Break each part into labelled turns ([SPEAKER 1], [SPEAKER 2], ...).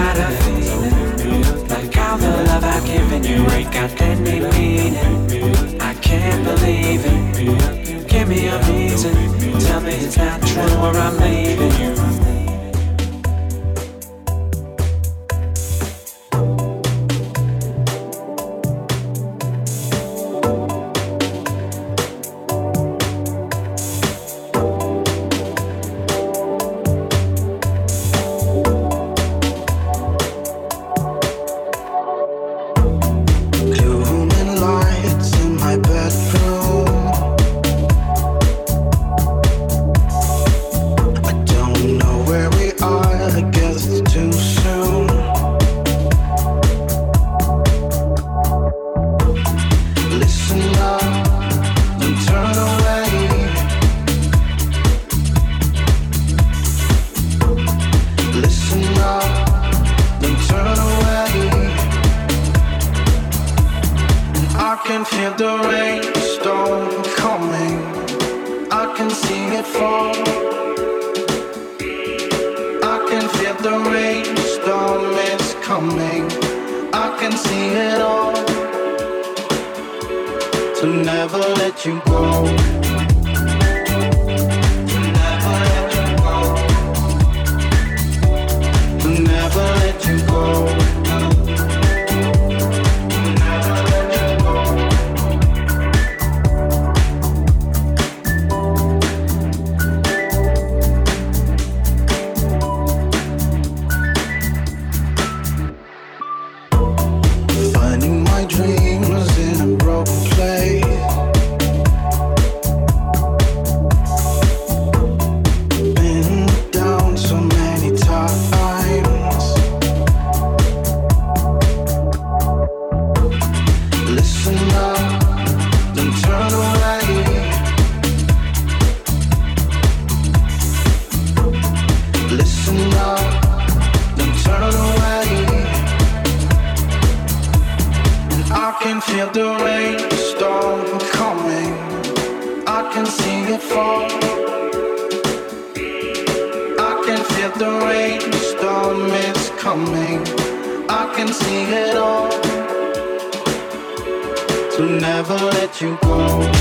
[SPEAKER 1] got a feeling like all the love I've given you ain't got any meaning. I can't believe it. Give me a reason. Tell me
[SPEAKER 2] it's not true or I'm leaving you. you go.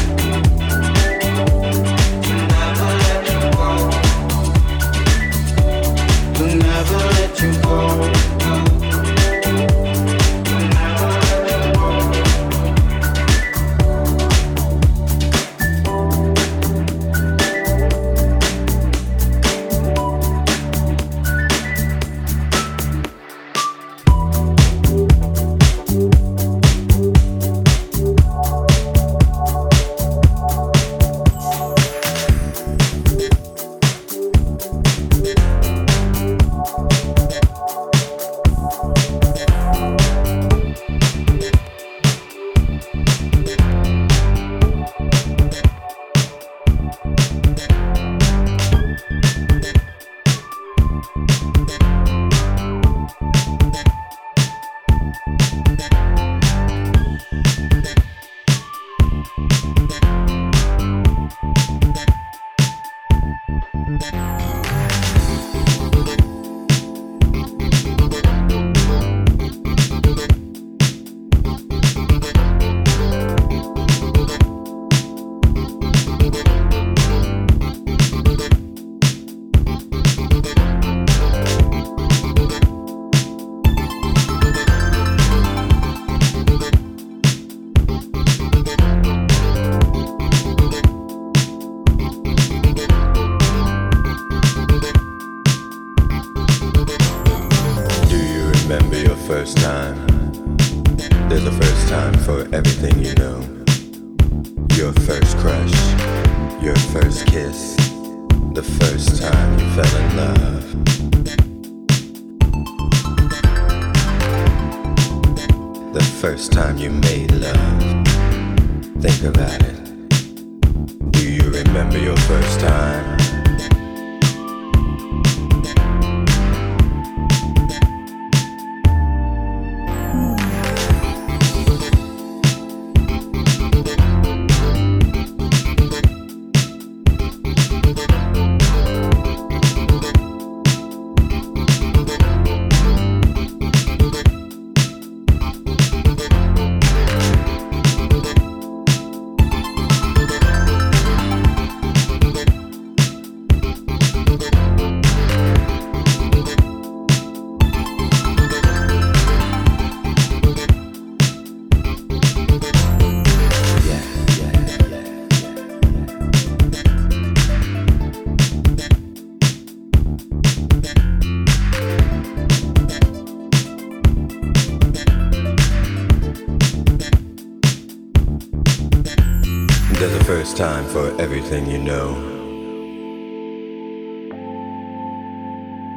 [SPEAKER 2] Everything you know.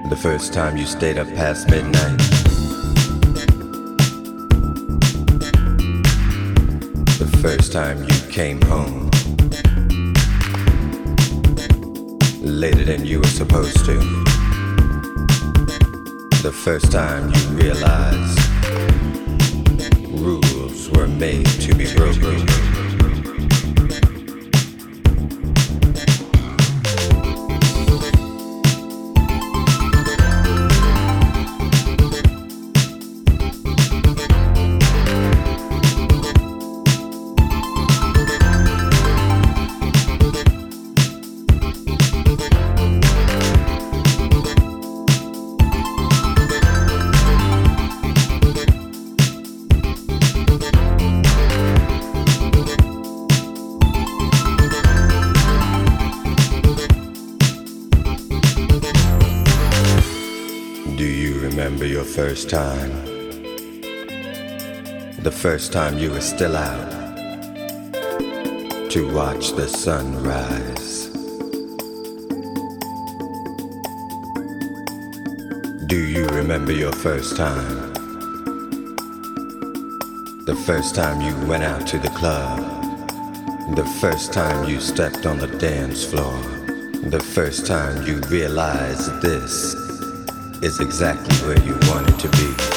[SPEAKER 2] The first time you stayed up past midnight. The first time you came home. Later than you were supposed to. The first time you realized rules were made to be broken. First time? The first time you were still out to watch the sun rise. Do you remember your first time? The first time you went out to the club. The first time you stepped on the dance floor. The first time you realized this is exactly where you want it to be.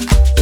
[SPEAKER 2] Yeah.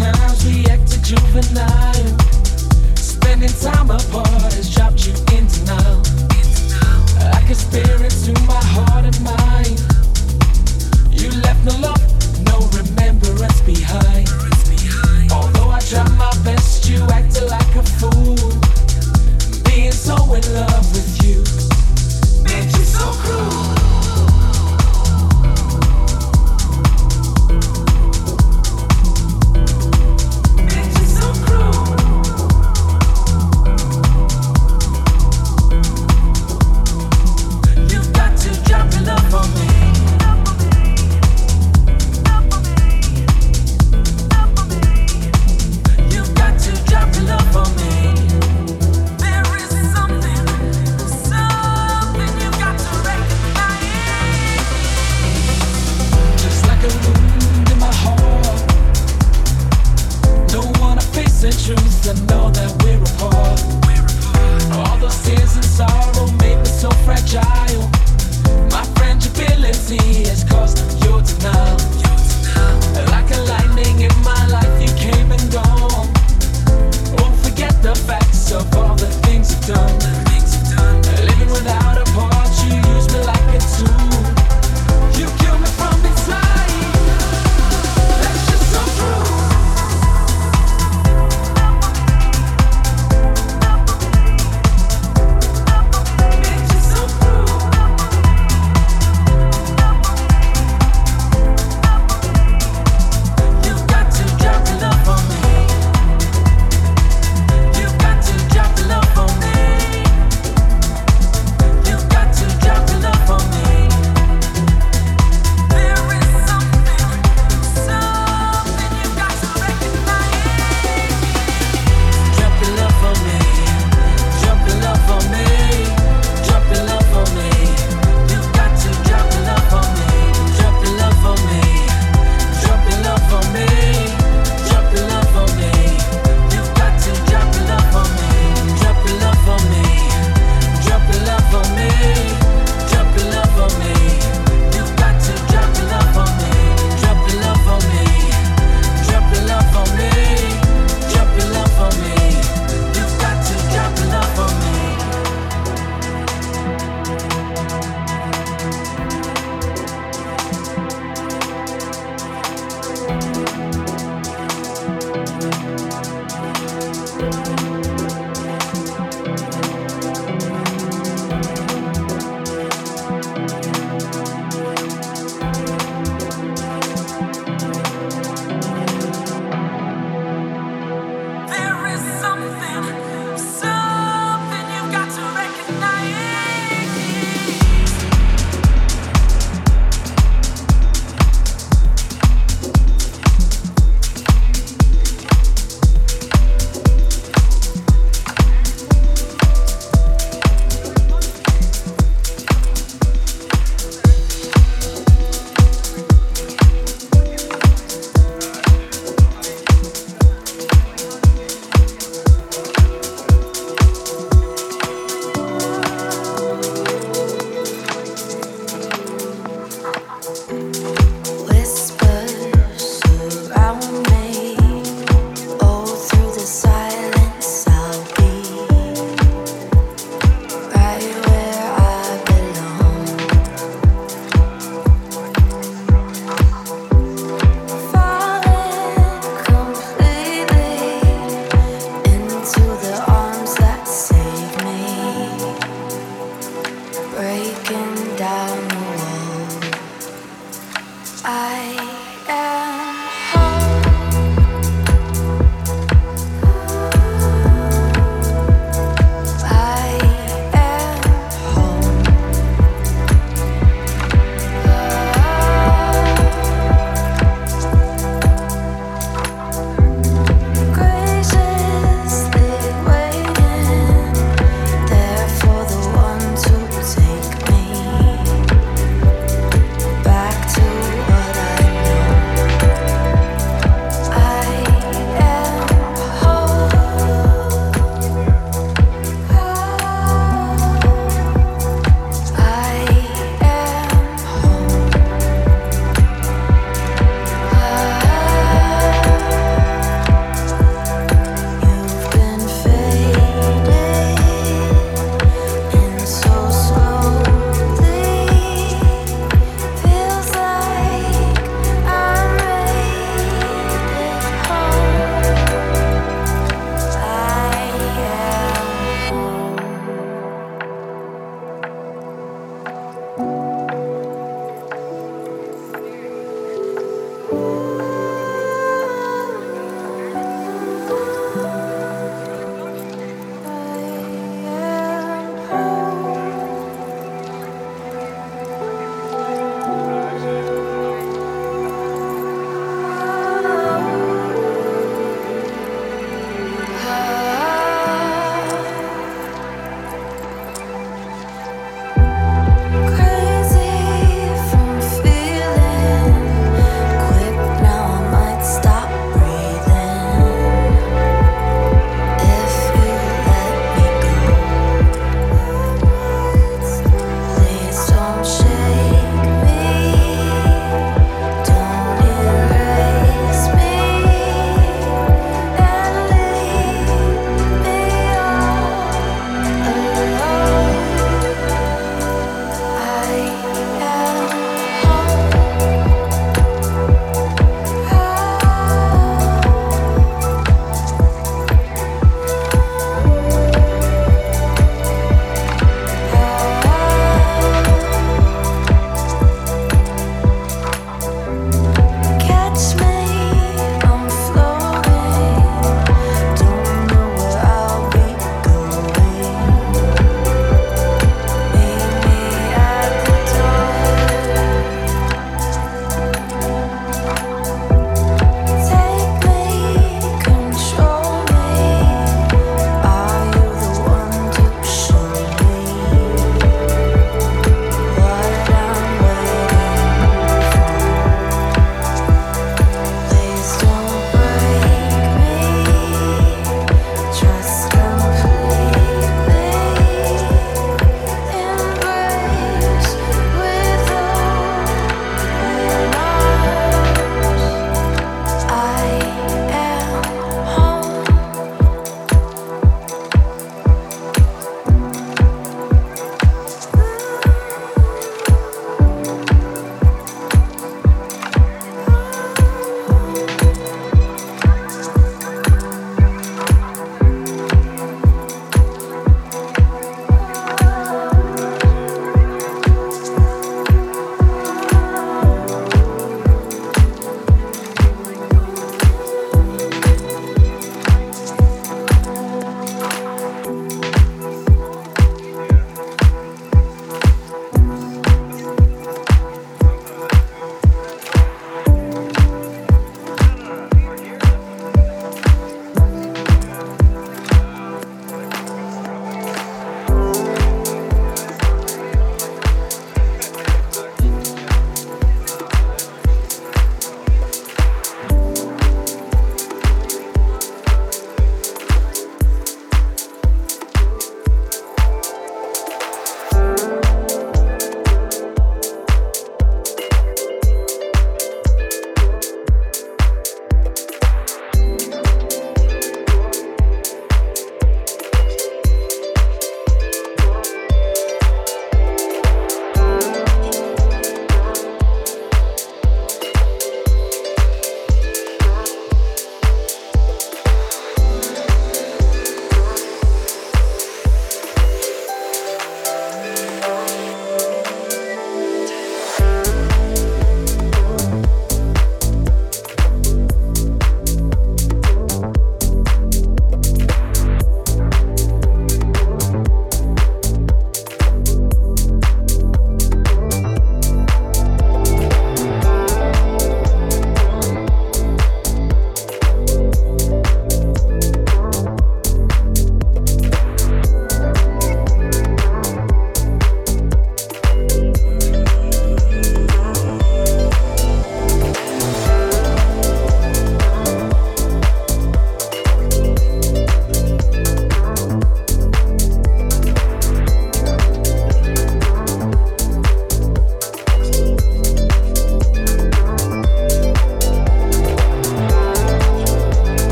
[SPEAKER 2] times we acted juvenile, spending time
[SPEAKER 3] apart.